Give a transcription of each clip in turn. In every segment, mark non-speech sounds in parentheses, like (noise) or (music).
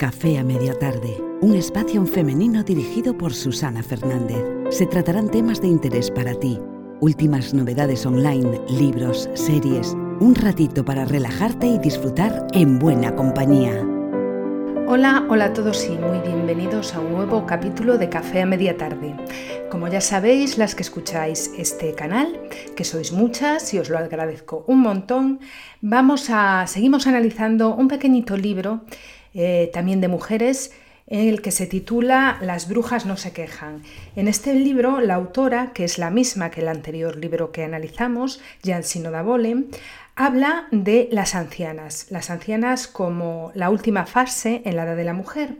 Café a media tarde, un espacio femenino dirigido por Susana Fernández. Se tratarán temas de interés para ti, últimas novedades online, libros, series, un ratito para relajarte y disfrutar en buena compañía. Hola, hola a todos y muy bienvenidos a un nuevo capítulo de Café a Media Tarde. Como ya sabéis, las que escucháis este canal, que sois muchas y os lo agradezco un montón, vamos a seguimos analizando un pequeñito libro eh, también de mujeres, en el que se titula Las brujas no se quejan. En este libro, la autora, que es la misma que el anterior libro que analizamos, Jansino Davole, habla de las ancianas, las ancianas como la última fase en la edad de la mujer.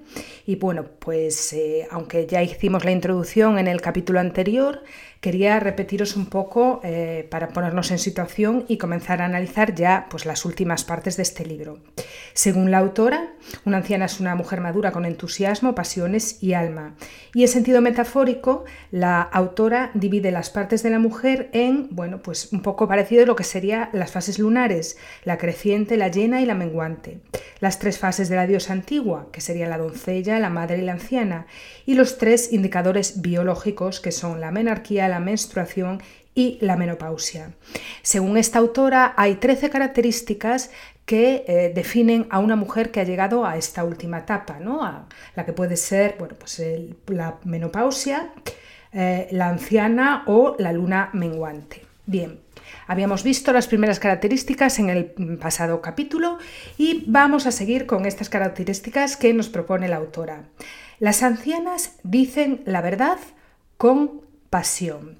Y bueno, pues eh, aunque ya hicimos la introducción en el capítulo anterior, quería repetiros un poco eh, para ponernos en situación y comenzar a analizar ya pues, las últimas partes de este libro. Según la autora, una anciana es una mujer madura con entusiasmo, pasiones y alma. Y en sentido metafórico, la autora divide las partes de la mujer en, bueno, pues un poco parecido a lo que serían las fases lunares, la creciente, la llena y la menguante. Las tres fases de la diosa antigua, que serían la doncella, la madre y la anciana. Y los tres indicadores biológicos, que son la menarquía, la menstruación y la menopausia. Según esta autora, hay 13 características que eh, definen a una mujer que ha llegado a esta última etapa, ¿no? la que puede ser bueno, pues la menopausia, eh, la anciana o la luna menguante. Bien, habíamos visto las primeras características en el pasado capítulo y vamos a seguir con estas características que nos propone la autora. Las ancianas dicen la verdad con pasión.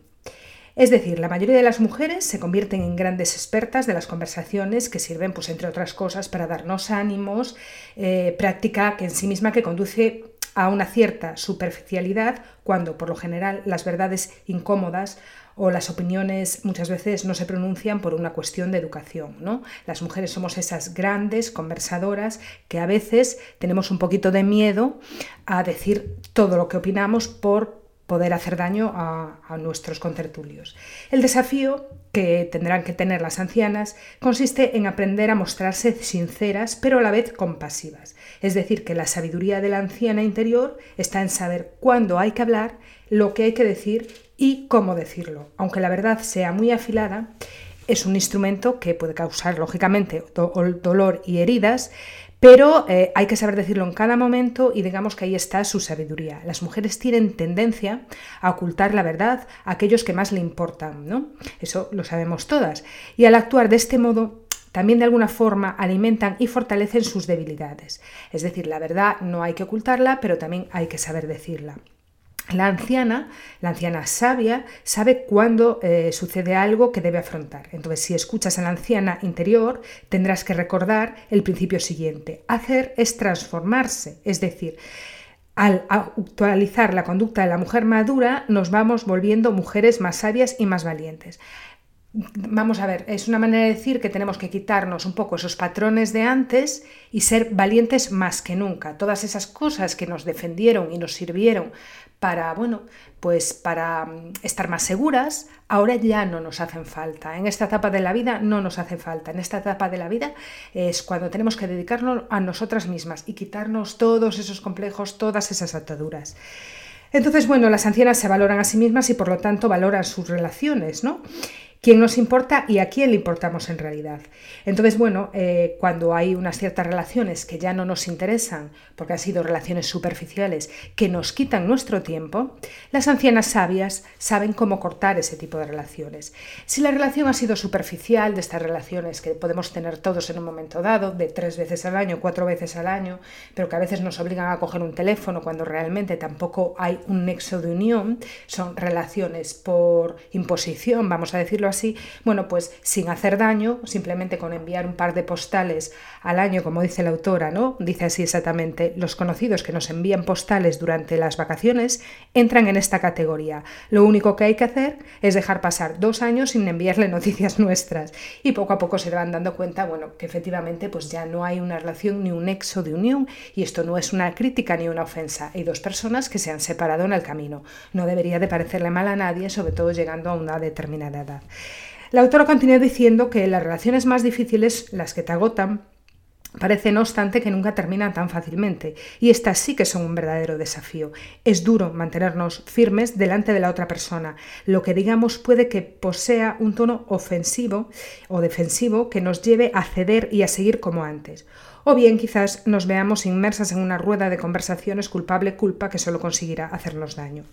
Es decir, la mayoría de las mujeres se convierten en grandes expertas de las conversaciones que sirven, pues, entre otras cosas, para darnos ánimos, eh, práctica que en sí misma que conduce a una cierta superficialidad cuando, por lo general, las verdades incómodas o las opiniones muchas veces no se pronuncian por una cuestión de educación. ¿no? Las mujeres somos esas grandes conversadoras que a veces tenemos un poquito de miedo a decir todo lo que opinamos por poder hacer daño a, nuestros contertulios. El desafío que tendrán que tener las ancianas consiste en aprender a mostrarse sinceras pero a la vez compasivas. Es decir, que la sabiduría de la anciana interior está en saber cuándo hay que hablar, lo que hay que decir y cómo decirlo. Aunque la verdad sea muy afilada, es un instrumento que puede causar, lógicamente, dolor y heridas, pero eh, hay que saber decirlo en cada momento y digamos que ahí está su sabiduría. Las mujeres tienen tendencia a ocultar la verdad a aquellos que más le importan, ¿no? Eso lo sabemos todas. Y al actuar de este modo, también de alguna forma alimentan y fortalecen sus debilidades. Es decir, la verdad no hay que ocultarla, pero también hay que saber decirla. La anciana, la anciana sabia, sabe cuándo eh, sucede algo que debe afrontar. Entonces, si escuchas a la anciana interior, tendrás que recordar el principio siguiente. Hacer es transformarse, es decir, al actualizar la conducta de la mujer madura, nos vamos volviendo mujeres más sabias y más valientes. Vamos a ver, es una manera de decir que tenemos que quitarnos un poco esos patrones de antes y ser valientes más que nunca. Todas esas cosas que nos defendieron y nos sirvieron para, bueno, pues para mm, estar más seguras, ahora ya no nos hacen falta. En esta etapa de la vida no nos hace falta. En esta etapa de la vida es cuando tenemos que dedicarnos a nosotras mismas y quitarnos todos esos complejos, todas esas ataduras. Entonces, bueno, las ancianas se valoran a sí mismas y por lo tanto valoran sus relaciones, ¿no? Quién nos importa y a quién le importamos en realidad. Entonces, bueno, eh, cuando hay unas ciertas relaciones que ya no nos interesan, porque han sido relaciones superficiales, que nos quitan nuestro tiempo, las ancianas sabias saben cómo cortar ese tipo de relaciones. Si la relación ha sido superficial, de estas relaciones que podemos tener todos en un momento dado, de tres veces al año, cuatro veces al año, pero que a veces nos obligan a coger un teléfono cuando realmente tampoco hay un nexo de unión, son relaciones por imposición, vamos a decirlo así, bueno, pues sin hacer daño, simplemente con enviar un par de postales al año, como dice la autora, ¿no? Dice así exactamente, los conocidos que nos envían postales durante las vacaciones entran en esta categoría. Lo único que hay que hacer es dejar pasar dos años sin enviarle noticias (laughs) nuestras y poco a poco se van dando cuenta, bueno, que efectivamente pues ya no hay una relación ni un nexo de unión y esto no es una crítica ni una ofensa. Hay dos personas que se han separado en el camino. No debería de parecerle mal a nadie, sobre todo llegando a una determinada edad. La autora continúa diciendo que las relaciones más difíciles, las que te agotan, Parece, no obstante, que nunca terminan tan fácilmente, y estas sí que son un verdadero desafío. Es duro mantenernos firmes delante de la otra persona. Lo que digamos puede que posea un tono ofensivo o defensivo que nos lleve a ceder y a seguir como antes. O bien quizás nos veamos inmersas en una rueda de conversaciones culpable-culpa que solo conseguirá hacernos daño.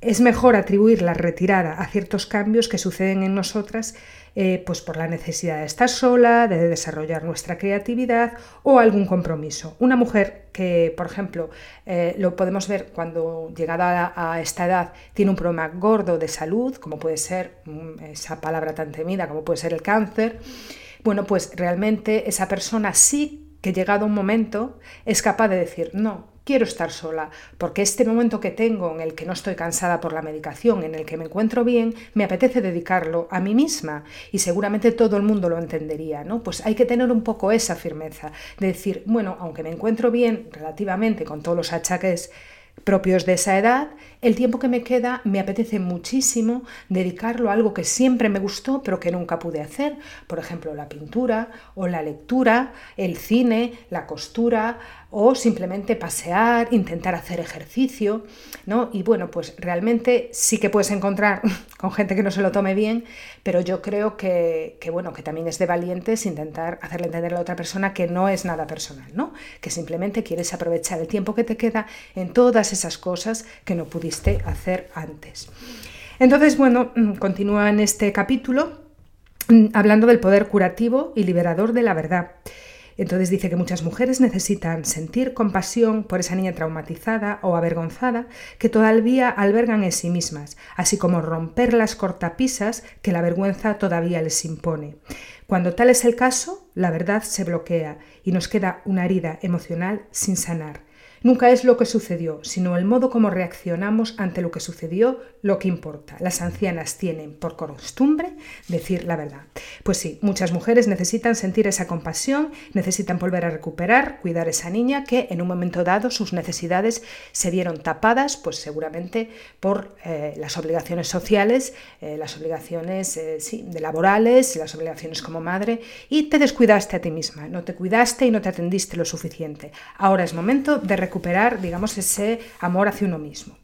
Es mejor atribuir la retirada a ciertos cambios que suceden en nosotras eh, pues por la necesidad de estar sola, de desarrollar nuestra creatividad o algún compromiso. Una mujer que, por ejemplo, eh, lo podemos ver cuando llegada a, esta edad tiene un problema gordo de salud, como puede ser mm, esa palabra tan temida, como puede ser el cáncer, bueno, pues realmente esa persona sí que llegado un momento es capaz de decir, no, quiero estar sola, porque este momento que tengo en el que no estoy cansada por la medicación, en el que me encuentro bien, me apetece dedicarlo a mí misma y seguramente todo el mundo lo entendería, ¿no? Pues hay que tener un poco esa firmeza de decir, bueno, aunque me encuentro bien relativamente con todos los achaques propios de esa edad, el tiempo que me queda me apetece muchísimo dedicarlo a algo que siempre me gustó pero que nunca pude hacer, por ejemplo la pintura o la lectura, el cine, la costura o simplemente pasear, intentar hacer ejercicio, ¿no? Y bueno, pues realmente sí que puedes encontrar (laughs) con gente que no se lo tome bien, pero yo creo que, bueno, que también es de valientes intentar hacerle entender a la otra persona que no es nada personal, ¿no? Que simplemente quieres aprovechar el tiempo que te queda en todas esas cosas que no pudiste hacer antes. Entonces, bueno, mm, continúa en este capítulo mm, hablando del poder curativo y liberador de la verdad. Entonces dice que muchas mujeres necesitan sentir compasión por esa niña traumatizada o avergonzada que todavía albergan en sí mismas, así como romper las cortapisas que la vergüenza todavía les impone. Cuando tal es el caso, la verdad se bloquea y nos queda una herida emocional sin sanar. Nunca es lo que sucedió, sino el modo como reaccionamos ante lo que sucedió lo que importa. Las ancianas tienen por costumbre decir la verdad. Pues sí, muchas mujeres necesitan sentir esa compasión, necesitan volver a recuperar, cuidar a esa niña que en un momento dado sus necesidades se vieron tapadas, pues seguramente por eh, las obligaciones sociales, eh, las obligaciones eh, de laborales, las obligaciones como madre, y te descuidaste a ti misma, no te cuidaste y no te atendiste lo suficiente. Ahora es momento de recuperar digamos, ese amor hacia uno mismo.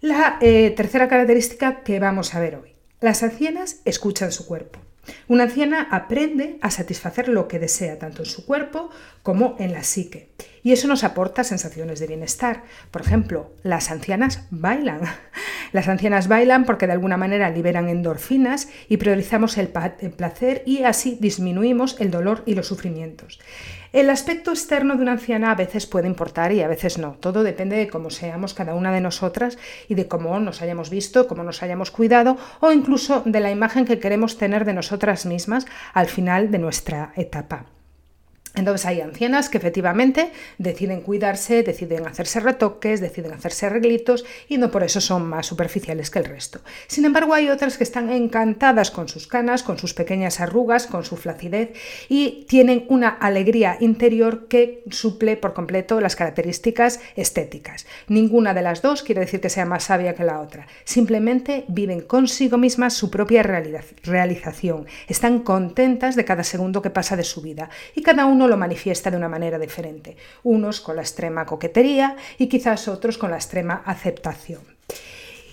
La tercera característica que vamos a ver hoy. Las ancianas escuchan su cuerpo. Una anciana aprende a satisfacer lo que desea, tanto en su cuerpo como en la psique. Y eso nos aporta sensaciones de bienestar. Por ejemplo, las ancianas bailan. (laughs) Las ancianas bailan porque de alguna manera liberan endorfinas y priorizamos el, placer y así disminuimos el dolor y los sufrimientos. El aspecto externo de una anciana a veces puede importar y a veces no. Todo depende de cómo seamos cada una de nosotras y de cómo nos hayamos visto, cómo nos hayamos cuidado o incluso de la imagen que queremos tener de nosotras mismas al final de nuestra etapa. Entonces hay ancianas que efectivamente deciden cuidarse, deciden hacerse retoques, deciden hacerse arreglitos y no por eso son más superficiales que el resto. Sin embargo, hay otras que están encantadas con sus canas, con sus pequeñas arrugas, con su flacidez y tienen una alegría interior que suple por completo las características estéticas. Ninguna de las dos quiere decir que sea más sabia que la otra. Simplemente viven consigo mismas su propia realización. Están contentas de cada segundo que pasa de su vida y cada uno lo manifiesta de una manera diferente, unos con la extrema coquetería y quizás otros con la extrema aceptación.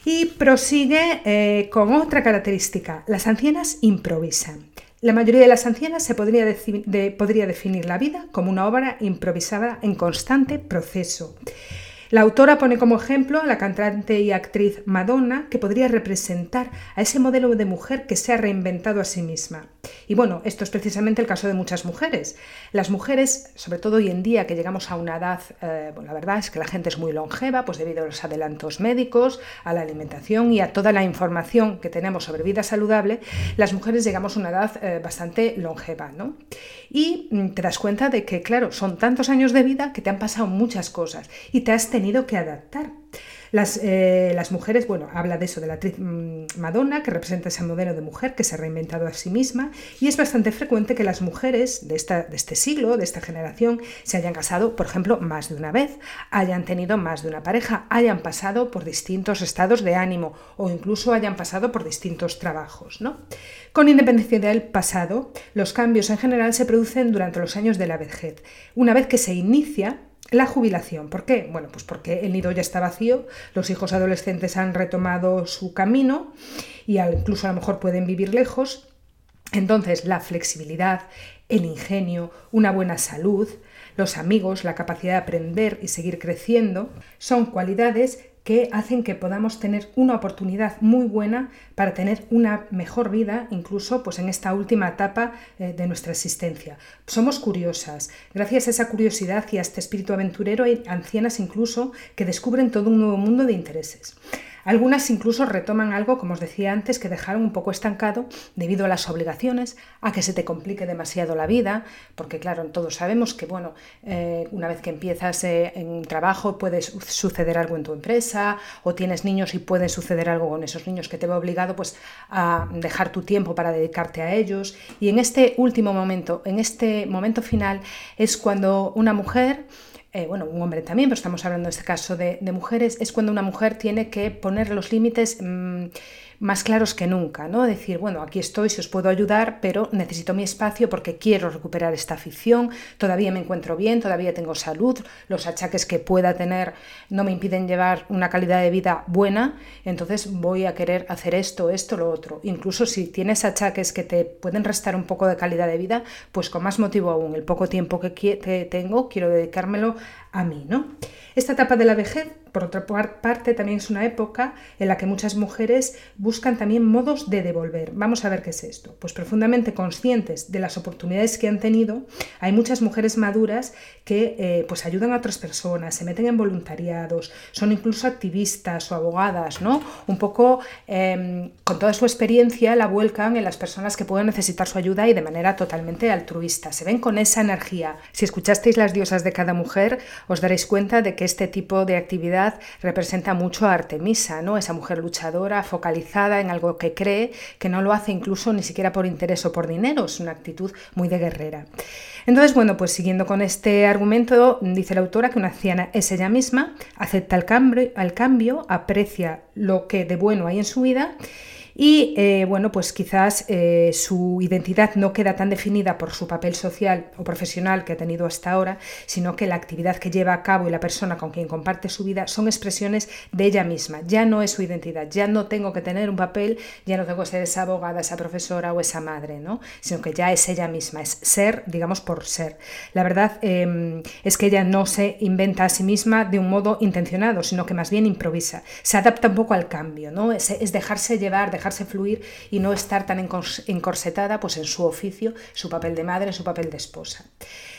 Y prosigue eh, con otra característica, las ancianas improvisan. La mayoría de las ancianas se podría, podría definir la vida como una obra improvisada en constante proceso. La autora pone como ejemplo a la cantante y actriz Madonna, que podría representar a ese modelo de mujer que se ha reinventado a sí misma. Y bueno, esto es precisamente el caso de muchas mujeres. Las mujeres, sobre todo hoy en día que llegamos a una edad, eh, la verdad es que la gente es muy longeva, pues debido a los adelantos médicos, a la alimentación y a toda la información que tenemos sobre vida saludable, las mujeres llegamos a una edad eh, bastante longeva, ¿no? Y mm, te das cuenta de que, claro, son tantos años de vida que te han pasado muchas cosas y te has tenido que adaptar Las, eh, las, mujeres, bueno, habla de eso, de la actriz mm, Madonna, que representa ese modelo de mujer que se ha reinventado a sí misma, y es bastante frecuente que las mujeres de, esta, de este siglo, de esta generación, se hayan casado, por ejemplo, más de una vez, hayan tenido más de una pareja, hayan pasado por distintos estados de ánimo o incluso hayan pasado por distintos trabajos. ¿no? Con independencia del pasado, los cambios en general se producen durante los años de la vejez. Una vez que se inicia la jubilación. ¿Por qué? Bueno, pues porque el nido ya está vacío, los hijos adolescentes han retomado su camino y incluso a lo mejor pueden vivir lejos. Entonces, la flexibilidad, el ingenio, una buena salud, los amigos, la capacidad de aprender y seguir creciendo, son cualidades que hacen que podamos tener una oportunidad muy buena para tener una mejor vida, incluso pues, en esta última etapa eh, de nuestra existencia. Somos curiosas. Gracias a esa curiosidad y a este espíritu aventurero hay ancianas incluso que descubren todo un nuevo mundo de intereses. Algunas incluso retoman algo, como os decía antes, que dejaron un poco estancado debido a las obligaciones, a que se te complique demasiado la vida, porque claro, todos sabemos que bueno, eh, una vez que empiezas eh, en un trabajo puede suceder algo en tu empresa, o tienes niños y puede suceder algo con esos niños que te va obligado pues a dejar tu tiempo para dedicarte a ellos. Y en este último momento, en este momento final, es cuando una mujer eh, bueno, un hombre también, pero estamos hablando en este caso de, mujeres, es cuando una mujer tiene que poner los límites mm, más claros que nunca, ¿no? Decir, bueno, aquí estoy, si os puedo ayudar, pero necesito mi espacio porque quiero recuperar esta afición, todavía me encuentro bien, todavía tengo salud, los achaques que pueda tener no me impiden llevar una calidad de vida buena, entonces voy a querer hacer esto, esto, lo otro. Incluso si tienes achaques que te pueden restar un poco de calidad de vida, pues con más motivo aún, el poco tiempo que, tengo, quiero dedicármelo a mí, ¿no? Esta etapa de la vejez, por otra parte, también es una época en la que muchas mujeres buscan también modos de devolver. Vamos a ver qué es esto. Pues profundamente conscientes de las oportunidades que han tenido, hay muchas mujeres maduras que eh, pues ayudan a otras personas, se meten en voluntariados, son incluso activistas o abogadas, ¿no? Un poco em, con toda su experiencia la vuelcan en las personas que pueden necesitar su ayuda y de manera totalmente altruista. Se ven con esa energía. Si escuchasteis las diosas de cada mujer, os daréis cuenta de que este tipo de actividad representa mucho a Artemisa, ¿no? Esa mujer luchadora, focalizada en algo que cree, que no lo hace incluso ni siquiera por interés o por dinero, es una actitud muy de guerrera. Entonces, bueno, pues siguiendo con este argumento, dice la autora que una anciana es ella misma, acepta el cambio, el cambio aprecia lo que de bueno hay en su vida y eh, bueno, pues quizás eh, su identidad no queda tan definida por su papel social o profesional que ha tenido hasta ahora, sino que la actividad que lleva a cabo y la persona con quien comparte su vida son expresiones de ella misma, ya no es su identidad, ya no tengo que tener un papel, ya no tengo que ser esa abogada, esa profesora o esa madre, ¿no? sino que ya es ella misma, es ser, digamos, por ser. La verdad em, es que ella no se inventa a sí misma de un modo intencionado, sino que más bien improvisa, se adapta un poco al cambio, ¿no? es, es dejarse llevar, dejarse fluir y no estar tan encorsetada pues, en su oficio, su papel de madre, su papel de esposa.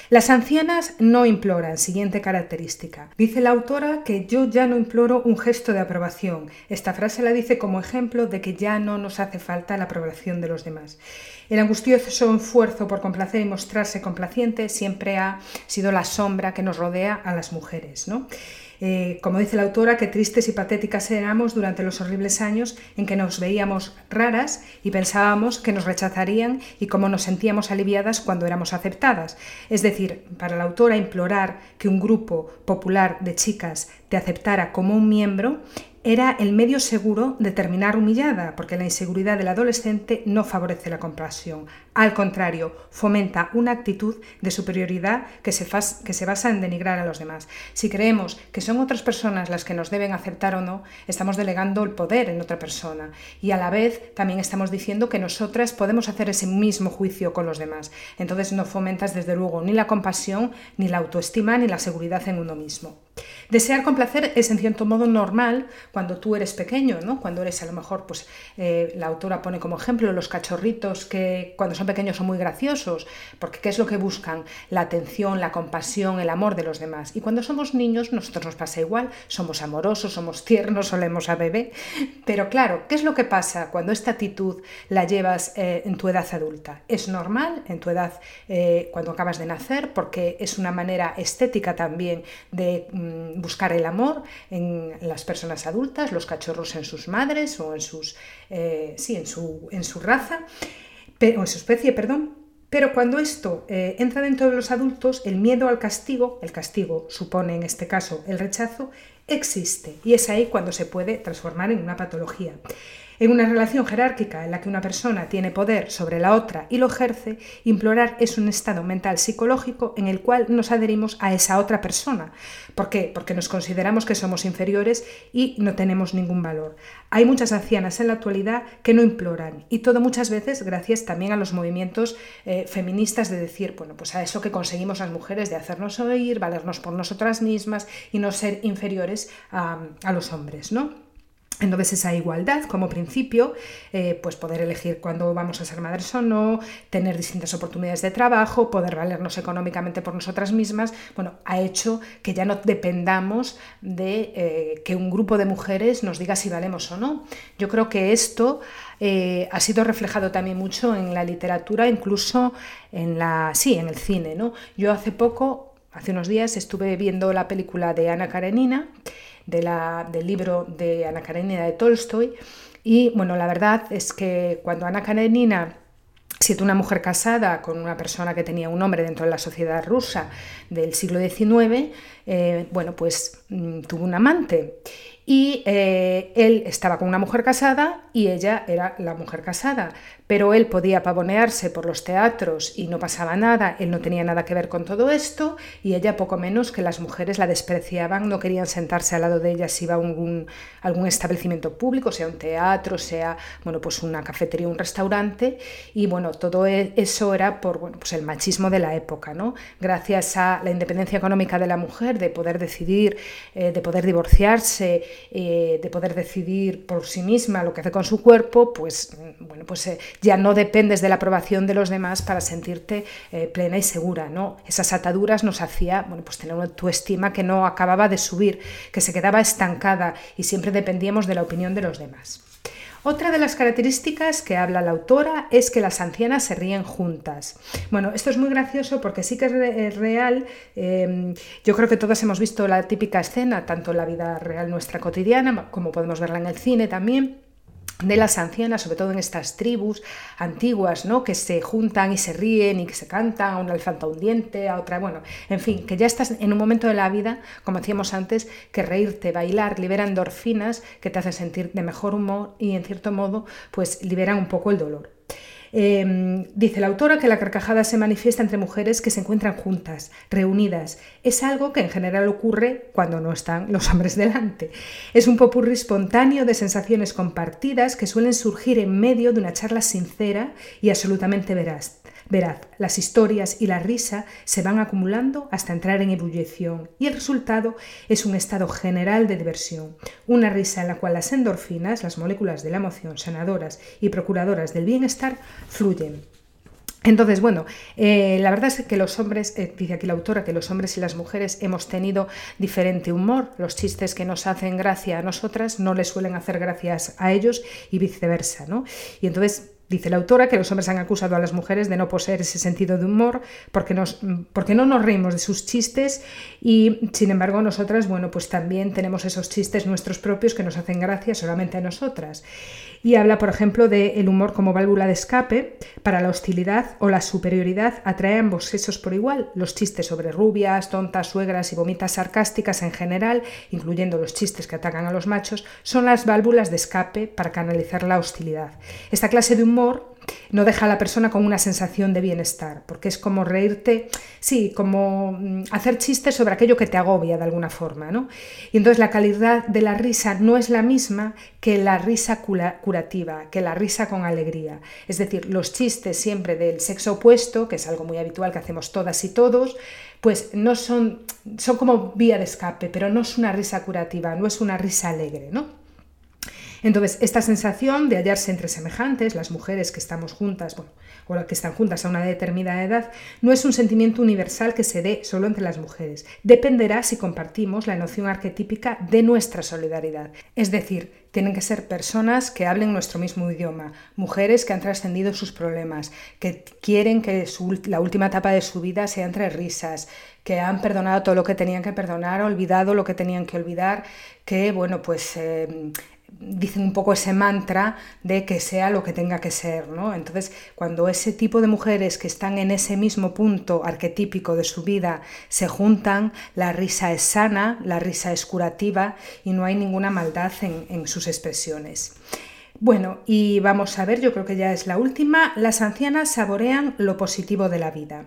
Las ancianas no imploran, siguiente característica. Dice la autora que yo ya no imploro un gesto de aprobación. Esta frase la dice como ejemplo de que ya no nos hace falta la aprobación de los demás. El angustioso esfuerzo por complacer y mostrarse complaciente siempre ha sido la sombra que nos rodea a las mujeres. ¿no? Eh, como dice la autora, qué tristes y patéticas éramos durante los horribles años en que nos veíamos raras y pensábamos que nos rechazarían y cómo nos sentíamos aliviadas cuando éramos aceptadas. Es decir, para la autora implorar que un grupo popular de chicas te aceptara como un miembro era el medio seguro de terminar humillada, porque la inseguridad del adolescente no favorece la compasión. Al contrario, fomenta una actitud de superioridad que se, que se, basa en denigrar a los demás. Si creemos que son otras personas las que nos deben aceptar o no, estamos delegando el poder en otra persona. Y a la vez también estamos diciendo que nosotras podemos hacer ese mismo juicio con los demás. Entonces no fomentas desde luego ni la compasión, ni la autoestima, ni la seguridad en uno mismo. Desear complacer es en cierto modo normal cuando tú eres pequeño, ¿no? Cuando eres a lo mejor, pues eh, la autora pone como ejemplo los cachorritos que cuando son pequeños son muy graciosos, porque ¿qué es lo que buscan? La atención, la compasión, el amor de los demás. Y cuando somos niños, nosotros nos pasa igual, somos amorosos, somos tiernos, solemos a bebé. Pero claro, ¿qué es lo que pasa cuando esta actitud la llevas eh, en tu edad adulta? Es normal en tu edad eh, cuando acabas de nacer, porque es una manera estética también de mm, buscar el amor en las personas adultas, los cachorros en sus madres o en, sus, eh, sí, en, su, en su raza, o en su especie, perdón, pero cuando esto eh, entra dentro de los adultos, el miedo al castigo, el castigo supone en este caso el rechazo, existe y es ahí cuando se puede transformar en una patología. En una relación jerárquica en la que una persona tiene poder sobre la otra y lo ejerce, implorar es un estado mental psicológico en el cual nos adherimos a esa otra persona. ¿Por qué? Porque nos consideramos que somos inferiores y no tenemos ningún valor. Hay muchas ancianas en la actualidad que no imploran y todo muchas veces gracias también a los movimientos eh, feministas de decir, bueno, pues a eso que conseguimos las mujeres de hacernos oír, valernos por nosotras mismas y no ser inferiores a, a los hombres, ¿no? Entonces esa igualdad como principio, eh, pues poder elegir cuándo vamos a ser madres o no, tener distintas oportunidades de trabajo, poder valernos económicamente por nosotras mismas, bueno, ha hecho que ya no dependamos de eh, que un grupo de mujeres nos diga si valemos o no. Yo creo que esto eh, ha sido reflejado también mucho en la literatura, incluso en la, sí, en el cine. ¿no? Yo hace poco, hace unos días, estuve viendo la película de Ana Karenina del libro de Ana Karenina de Tolstoy. Y bueno, la verdad es que cuando Ana Karenina siendo una mujer casada con una persona que tenía un hombre dentro de la sociedad rusa del siglo XIX, eh, bueno, pues mm, tuvo un amante y eh, él estaba con una mujer casada y ella era la mujer casada, pero él podía pavonearse por los teatros y no pasaba nada, él no tenía nada que ver con todo esto y ella poco menos que las mujeres la despreciaban, no querían sentarse al lado de ella si iba a algún, algún establecimiento público, sea un teatro, sea bueno, pues una cafetería, un restaurante y bueno, todo e, eso era por bueno, pues el machismo de la época, ¿no? Gracias a la independencia económica de la mujer, de poder decidir, eh, de poder divorciarse, eh, de poder decidir por sí misma lo que hace con su cuerpo, pues, bueno, pues eh, ya no dependes de la aprobación de los demás para sentirte eh, plena y segura. ¿no? Esas ataduras nos hacía bueno, pues tener una autoestima que no acababa de subir, que se quedaba estancada y siempre dependíamos de la opinión de los demás. Otra de las características que habla la autora es que las ancianas se ríen juntas. Bueno, esto es muy gracioso porque sí que es real. Em, yo creo que todos hemos visto la típica escena, tanto en la vida real nuestra cotidiana como podemos verla en el cine también de las ancianas, sobre todo en estas tribus antiguas, ¿no? que se juntan y se ríen y que se cantan, a una le falta un diente, a otra, bueno, en fin, que ya estás en un momento de la vida, como decíamos antes, que reírte, bailar, libera endorfinas que te hacen sentir de mejor humor y en cierto modo, pues liberan un poco el dolor. Em, dice la autora que la carcajada se manifiesta entre mujeres que se encuentran juntas, reunidas. Es algo que en general ocurre cuando no están los hombres delante. Es un popurrí espontáneo de sensaciones compartidas que suelen surgir en medio de una charla sincera y absolutamente veraz. Verad, las historias y la risa se van acumulando hasta entrar en ebullición y el resultado es un estado general de diversión, una risa en la cual las endorfinas, las moléculas de la emoción sanadoras y procuradoras del bienestar, fluyen. Entonces, bueno, eh, la verdad es que los hombres, eh, dice aquí la autora, que los hombres y las mujeres hemos tenido diferente humor. Los chistes que nos hacen gracia a nosotras no les suelen hacer gracias a ellos y viceversa, ¿no? Y entonces Dice la autora que los hombres han acusado a las mujeres de no poseer ese sentido de humor porque, porque no nos reímos de sus chistes y sin embargo nosotras, bueno, pues también tenemos esos chistes nuestros propios que nos hacen gracia solamente a nosotras. Y habla, por ejemplo, del el humor como válvula de escape para la hostilidad o la superioridad atrae a ambos sexos por igual. Los chistes sobre rubias, tontas, suegras y vomitas sarcásticas en general, incluyendo los chistes que atacan a los machos, son las válvulas de escape para canalizar la hostilidad. Esta clase de humor no deja a la persona con una sensación de bienestar, porque es como reírte, sí, como mm, hacer chistes sobre aquello que te agobia de alguna forma, ¿no? Y entonces la calidad de la risa no es la misma que la risa curativa, que la risa con alegría. Es decir, los chistes siempre del sexo opuesto, que es algo muy habitual que hacemos todas y todos, pues no son, son como vía de escape, pero no es una risa curativa, no es una risa alegre, ¿no? Entonces, esta sensación de hallarse entre semejantes, las mujeres que estamos juntas, bueno, o las que están juntas a una determinada edad, no es un sentimiento universal que se dé solo entre las mujeres. Dependerá si compartimos la noción arquetípica de nuestra solidaridad. Es decir, tienen que ser personas que hablen nuestro mismo idioma, mujeres que han trascendido sus problemas, que quieren que la última etapa de su vida sea entre risas, que han perdonado todo lo que tenían que perdonar, olvidado lo que tenían que olvidar, que bueno, pues eh, dicen un poco ese mantra de que sea lo que tenga que ser, ¿no? Entonces, cuando ese tipo de mujeres que están en ese mismo punto arquetípico de su vida se juntan, la risa es sana, la risa es curativa y no hay ninguna maldad en, en sus expresiones. Bueno, y vamos a ver, yo creo que ya es la última, las ancianas saborean lo positivo de la vida.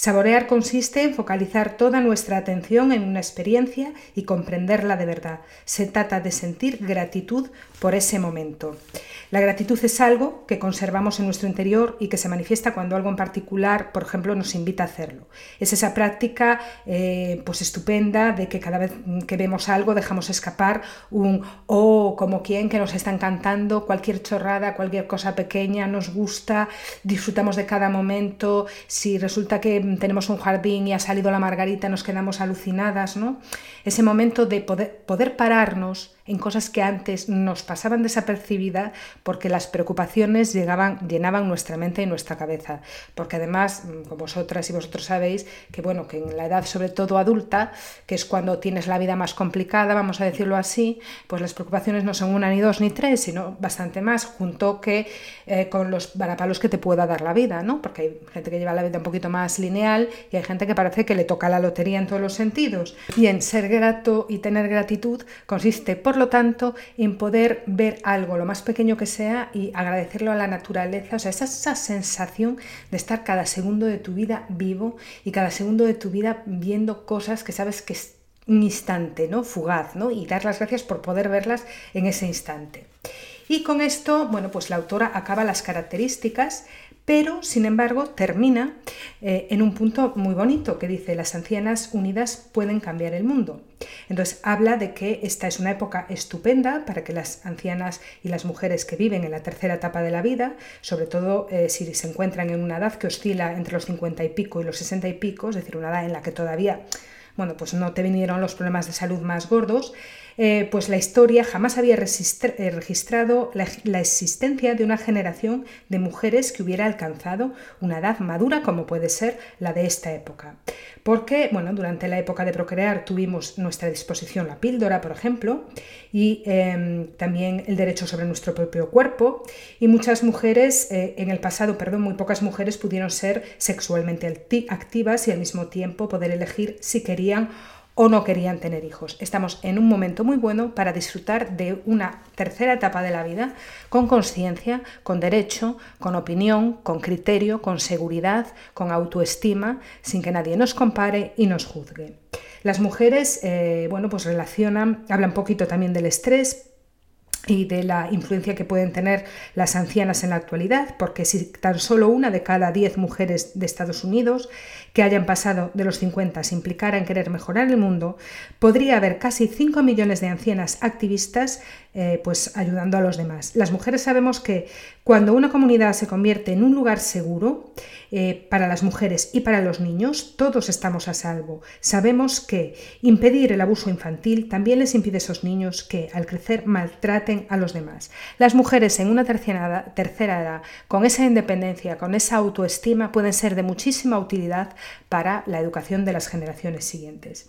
Saborear consiste en focalizar toda nuestra atención en una experiencia y comprenderla de verdad. Se trata de sentir gratitud por ese momento. La gratitud es algo que conservamos en nuestro interior y que se manifiesta cuando algo en particular, por ejemplo, nos invita a hacerlo. Es esa práctica eh, pues estupenda de que cada vez que vemos algo dejamos escapar un oh, como quien que nos está encantando, cualquier chorrada, cualquier cosa pequeña, nos gusta, disfrutamos de cada momento. Si resulta que tenemos un jardín y ha salido la margarita, nos quedamos alucinadas, ¿no? Ese momento de poder, poder pararnos en cosas que antes nos pasaban desapercibidas porque las preocupaciones llegaban, llenaban nuestra mente y nuestra cabeza. Porque además, mm, vosotras y vosotros sabéis, que bueno, que en la edad sobre todo adulta, que es cuando tienes la vida más complicada, vamos a decirlo así, pues las preocupaciones no son una ni dos ni tres, sino bastante más, junto que eh, con los varapalos que te pueda dar la vida, ¿no? Porque hay gente que lleva la vida un poquito más lineal y hay gente que parece que le toca la lotería en todos los sentidos. Y en ser grato y tener gratitud consiste, lo tanto, en poder ver algo, lo más pequeño que sea, y agradecerlo a la naturaleza. O sea, esa, esa sensación de estar cada segundo de tu vida vivo y cada segundo de tu vida viendo cosas que sabes que es un instante, ¿no? Fugaz, ¿no? Y dar las gracias por poder verlas en ese instante. Y con esto, bueno, pues la autora acaba las características pero sin embargo termina eh, en un punto muy bonito que dice las ancianas unidas pueden cambiar el mundo. Entonces habla de que esta es una época estupenda para que las ancianas y las mujeres que viven en la tercera etapa de la vida, sobre todo eh, si se encuentran en una edad que oscila entre los 50 y pico y los 60 y pico, es decir, una edad en la que todavía bueno, pues no te vinieron los problemas de salud más gordos, eh, pues la historia jamás había eh, registrado la, existencia de una generación de mujeres que hubiera alcanzado una edad madura como puede ser la de esta época. Porque, bueno, durante la época de procrear tuvimos nuestra disposición la píldora, por ejemplo, y em, también el derecho sobre nuestro propio cuerpo, y muchas mujeres, eh, en el pasado, perdón, muy pocas mujeres pudieron ser sexualmente activas y al mismo tiempo poder elegir si querían o no querían tener hijos. Estamos en un momento muy bueno para disfrutar de una tercera etapa de la vida con conciencia, con derecho, con opinión, con criterio, con seguridad, con autoestima, sin que nadie nos compare y nos juzgue. Las mujeres, eh, bueno, pues relacionan, hablan un poquito también del estrés, y de la influencia que pueden tener las ancianas en la actualidad, porque si tan solo una de cada diez mujeres de Estados Unidos que hayan pasado de los 50 se implicara en querer mejorar el mundo, podría haber casi 5 millones de ancianas activistas eh, pues ayudando a los demás. Las mujeres sabemos que cuando una comunidad se convierte en un lugar seguro eh, para las mujeres y para los niños, todos estamos a salvo. Sabemos que impedir el abuso infantil también les impide a esos niños que al crecer maltraten a los demás. Las mujeres en una tercera tercera edad con esa independencia, con esa autoestima, pueden ser de muchísima utilidad para la educación de las generaciones siguientes.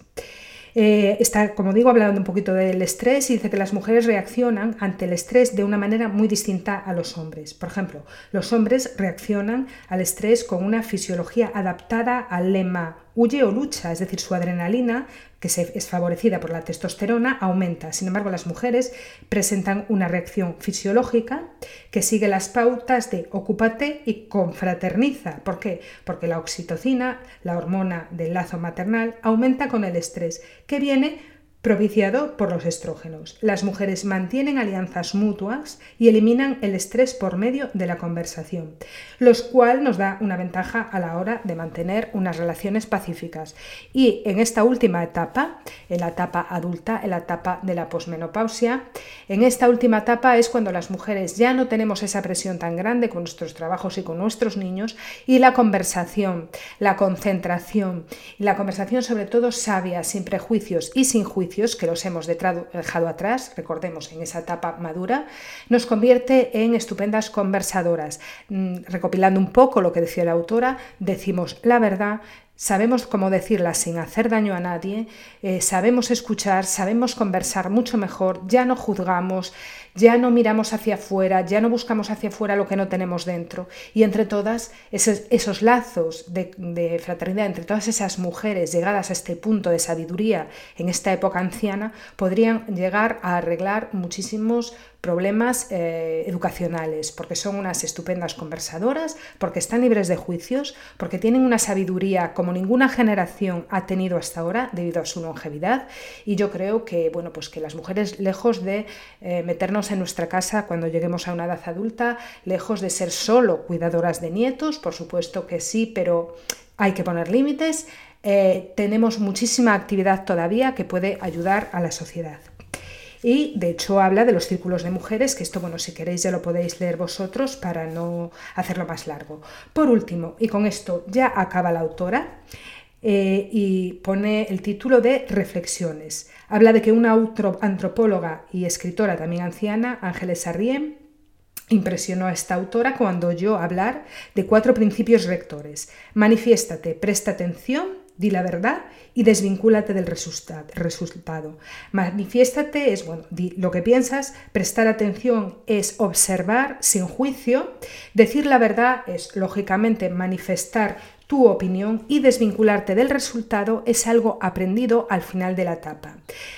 Eh, está, como digo, hablando un poquito del estrés y dice que las mujeres reaccionan ante el estrés de una manera muy distinta a los hombres. Por ejemplo, los hombres reaccionan al estrés con una fisiología adaptada al lema huye o lucha, es decir, su adrenalina, que es favorecida por la testosterona, aumenta. Sin embargo, las mujeres presentan una reacción fisiológica que sigue las pautas de ocúpate y confraterniza. ¿Por qué? Porque la oxitocina, la hormona del lazo maternal, aumenta con el estrés, que viene propiciado por los estrógenos. Las mujeres mantienen alianzas mutuas y eliminan el estrés por medio de la conversación, lo cual nos da una ventaja a la hora de mantener unas relaciones pacíficas. Y en esta última etapa, en la etapa adulta, en la etapa de la posmenopausia, en esta última etapa es cuando las mujeres ya no tenemos esa presión tan grande con nuestros trabajos y con nuestros niños y la conversación, la concentración la conversación sobre todo sabia, sin prejuicios y sin juicios que los hemos dejado atrás, recordemos, en esa etapa madura, nos convierte en estupendas conversadoras. Mm, recopilando un poco lo que decía la autora, decimos la verdad, sabemos cómo decirla sin hacer daño a nadie, eh, sabemos escuchar, sabemos conversar mucho mejor, ya no juzgamos, ya no miramos hacia afuera, ya no buscamos hacia afuera lo que no tenemos dentro. Y entre todas, esos, lazos de, de, fraternidad, entre todas esas mujeres llegadas a este punto de sabiduría en esta época anciana, podrían llegar a arreglar muchísimos problemas eh, educacionales, porque son unas estupendas conversadoras, porque están libres de juicios, porque tienen una sabiduría como ninguna generación ha tenido hasta ahora debido a su longevidad. Y yo creo que, bueno, pues que las mujeres, lejos de eh, meternos en nuestra casa cuando lleguemos a una edad adulta, lejos de ser solo cuidadoras de nietos, por supuesto que sí, pero hay que poner límites. Eh, tenemos muchísima actividad todavía que puede ayudar a la sociedad. Y de hecho habla de los círculos de mujeres, que esto, bueno, si queréis ya lo podéis leer vosotros para no hacerlo más largo. Por último, y con esto ya acaba la autora, eh, y pone el título de Reflexiones. Habla de que una antropóloga y escritora también anciana, Ángeles Arrien, impresionó a esta autora cuando oyó hablar de cuatro principios rectores. Manifiéstate, presta atención, di la verdad y desvincúlate del resultado. Manifiéstate es, bueno, di lo que piensas, prestar atención es observar sin juicio, decir la verdad es, lógicamente, manifestar tu opinión y desvincularte del resultado es algo aprendido al final de la etapa.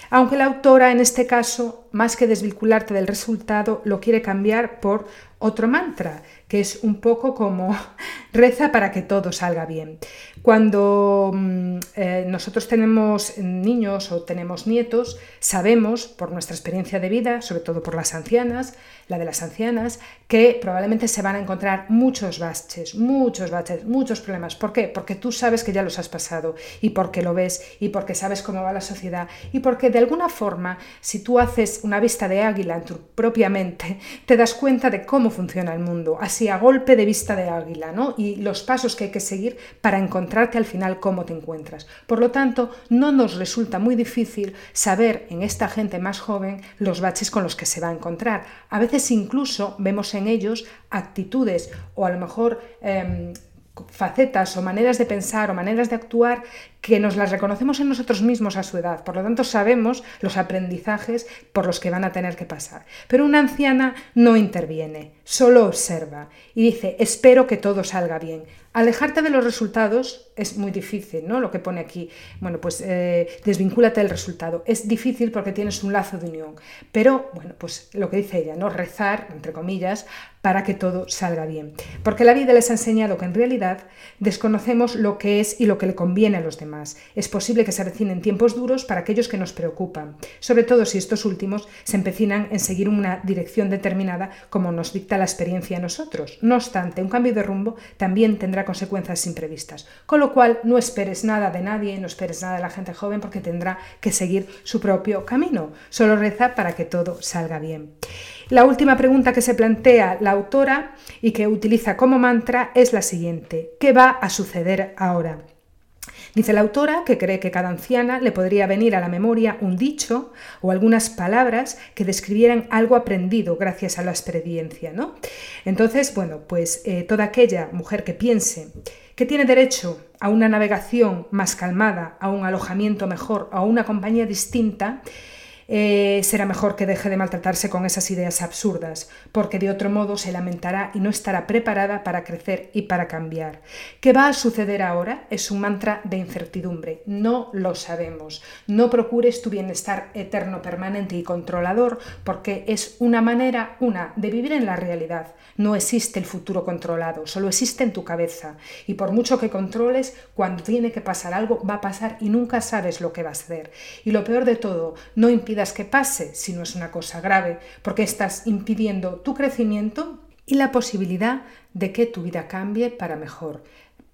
Aunque la autora en este caso, más que desvincularte del resultado, lo quiere cambiar por otro mantra, que es un poco como (laughs) reza para que todo salga bien. Cuando mm, eh, nosotros tenemos niños o tenemos nietos, sabemos por nuestra experiencia de vida, sobre todo por las ancianas, la de las ancianas, que probablemente se van a encontrar muchos baches, muchos baches, muchos problemas. ¿Por qué? Porque tú sabes que ya los has pasado y porque lo ves y porque sabes cómo va la sociedad y porque de alguna forma, si tú haces una vista de águila en tu propia mente, (laughs) te das cuenta de cómo funciona el mundo. Así a golpe de vista de águila, ¿no? Y los pasos que hay que seguir para encontrarte al final cómo te encuentras. Por lo tanto, no nos resulta muy difícil saber en esta gente más joven los baches con los que se va a encontrar. A veces incluso vemos en ellos actitudes o a lo mejor... Em, facetas o maneras de pensar o maneras de actuar que nos las reconocemos en nosotros mismos a su edad. Por lo tanto, sabemos los aprendizajes por los que van a tener que pasar. Pero una anciana no interviene, solo observa y dice, espero que todo salga bien. Alejarte de los resultados es muy difícil, ¿no? Lo que pone aquí, bueno, pues eh, desvincúlate del resultado. Es difícil porque tienes un lazo de unión. Pero, bueno, pues lo que dice ella, ¿no? Rezar, entre comillas, para que todo salga bien. Porque la vida les ha enseñado que en realidad desconocemos lo que es y lo que le conviene a los demás. Es posible que se avecinen tiempos duros para aquellos que nos preocupan, sobre todo si estos últimos se empecinan en seguir una dirección determinada como nos dicta la experiencia a nosotros. No obstante, un cambio de rumbo también tendrá consecuencias imprevistas, con lo cual no esperes nada de nadie, no esperes nada de la gente joven porque tendrá que seguir su propio camino. Solo reza para que todo salga bien. La última pregunta que se plantea la autora y que utiliza como mantra es la siguiente. ¿Qué va a suceder ahora? Dice la autora que cree que cada anciana le podría venir a la memoria un dicho o algunas palabras que describieran algo aprendido gracias a la experiencia, ¿no? Entonces, bueno, pues eh, toda aquella mujer que piense que tiene derecho a una navegación más calmada, a un alojamiento mejor, a una compañía distinta, eh, será mejor que deje de maltratarse con esas ideas absurdas, porque de otro modo se lamentará y no estará preparada para crecer y para cambiar. ¿Qué va a suceder ahora? Es un mantra de incertidumbre. No lo sabemos. No procures tu bienestar eterno, permanente y controlador, porque es una manera, una, de vivir en la realidad. No existe el futuro controlado, solo existe en tu cabeza. Y por mucho que controles, cuando tiene que pasar algo, va a pasar y nunca sabes lo que va a hacer. Y lo peor de todo, no que pase si no es una cosa grave, porque estás impidiendo tu crecimiento y la posibilidad de que tu vida cambie para mejor.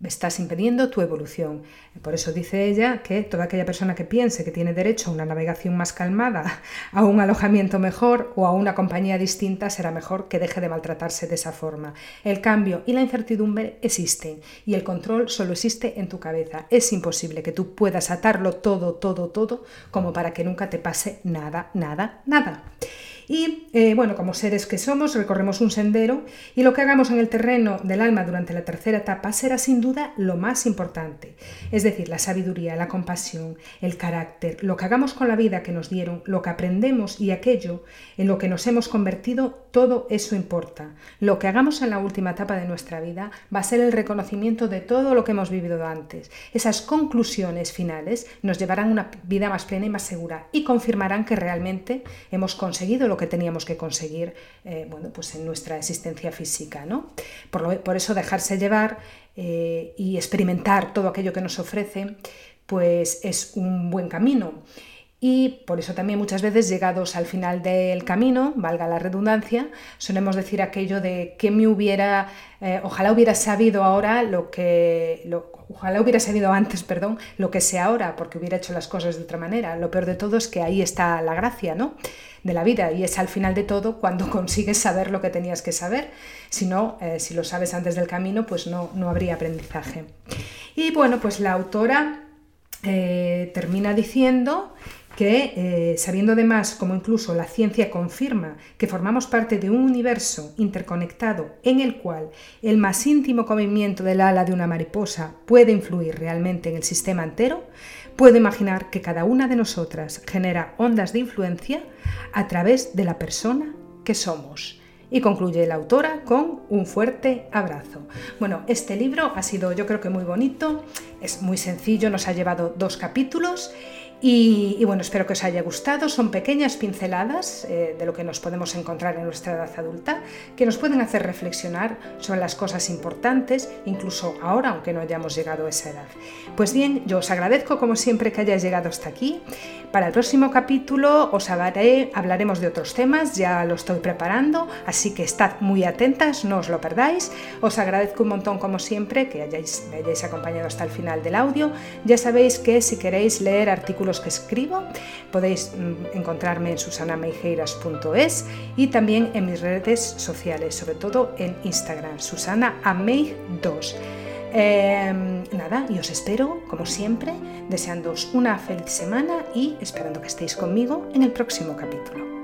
Estás impidiendo tu evolución. Por eso dice ella que toda aquella persona que piense que tiene derecho a una navegación más calmada, (laughs) a un alojamiento mejor o a una compañía distinta, será mejor que deje de maltratarse de esa forma. El cambio y la incertidumbre existen y el control solo existe en tu cabeza. Es imposible que tú puedas atarlo todo, todo, todo, como para que nunca te pase nada, nada, nada. Y eh, bueno, como seres que somos, recorremos un sendero y lo que hagamos en el terreno del alma durante la tercera etapa será sin duda lo más importante. Es decir, la sabiduría, la compasión, el carácter, lo que hagamos con la vida que nos dieron, lo que aprendemos y aquello en lo que nos hemos convertido, todo eso importa. Lo que hagamos en la última etapa de nuestra vida va a ser el reconocimiento de todo lo que hemos vivido antes. Esas conclusiones finales nos llevarán a una vida más plena y más segura y confirmarán que realmente hemos conseguido lo que teníamos que conseguir eh, bueno, pues en nuestra existencia física. ¿no? Por, eso dejarse llevar eh, y experimentar todo aquello que nos ofrece pues es un buen camino. Y por eso también muchas veces llegados al final del camino, valga la redundancia, solemos decir aquello de que me hubiera, eh, ojalá hubiera sabido ahora lo que, ojalá hubiera sabido antes, perdón, lo que sé ahora, porque hubiera hecho las cosas de otra manera. Lo peor de todo es que ahí está la gracia, ¿no? de la vida y es al final de todo cuando (laughs) consigues saber lo que tenías que saber. Si no, eh, si lo sabes antes del camino, pues no, no habría aprendizaje. Y bueno, pues la autora eh, termina diciendo que eh, sabiendo además como incluso la ciencia confirma que formamos parte de un universo interconectado en el cual el más íntimo movimiento del ala de una mariposa puede influir realmente en el sistema entero, puedo imaginar que cada una de nosotras genera ondas de influencia a través de la persona que somos. Y concluye la autora con un fuerte abrazo. Bueno, este libro ha sido yo creo que muy bonito, es muy sencillo, nos ha llevado dos capítulos y, bueno, espero que os haya gustado. Son pequeñas pinceladas eh, de lo que nos podemos encontrar en nuestra edad adulta que nos pueden hacer reflexionar sobre las cosas importantes, incluso ahora, aunque no hayamos llegado a esa edad. Pues bien, yo os agradezco como siempre que hayáis llegado hasta aquí. Para el próximo capítulo os hablaré, hablaremos de otros temas, ya lo estoy preparando, así que estad muy atentas, no os lo perdáis. Os agradezco un montón como siempre que hayáis, me hayáis acompañado hasta el final del audio. Ya sabéis que si queréis leer artículos que escribo. Podéis mm, encontrarme en susanameijeiras.es y también en mis redes sociales, sobre todo en Instagram, Susana 2. Em, nada, y os espero, como siempre, deseándoos una feliz semana y esperando que estéis conmigo en el próximo capítulo.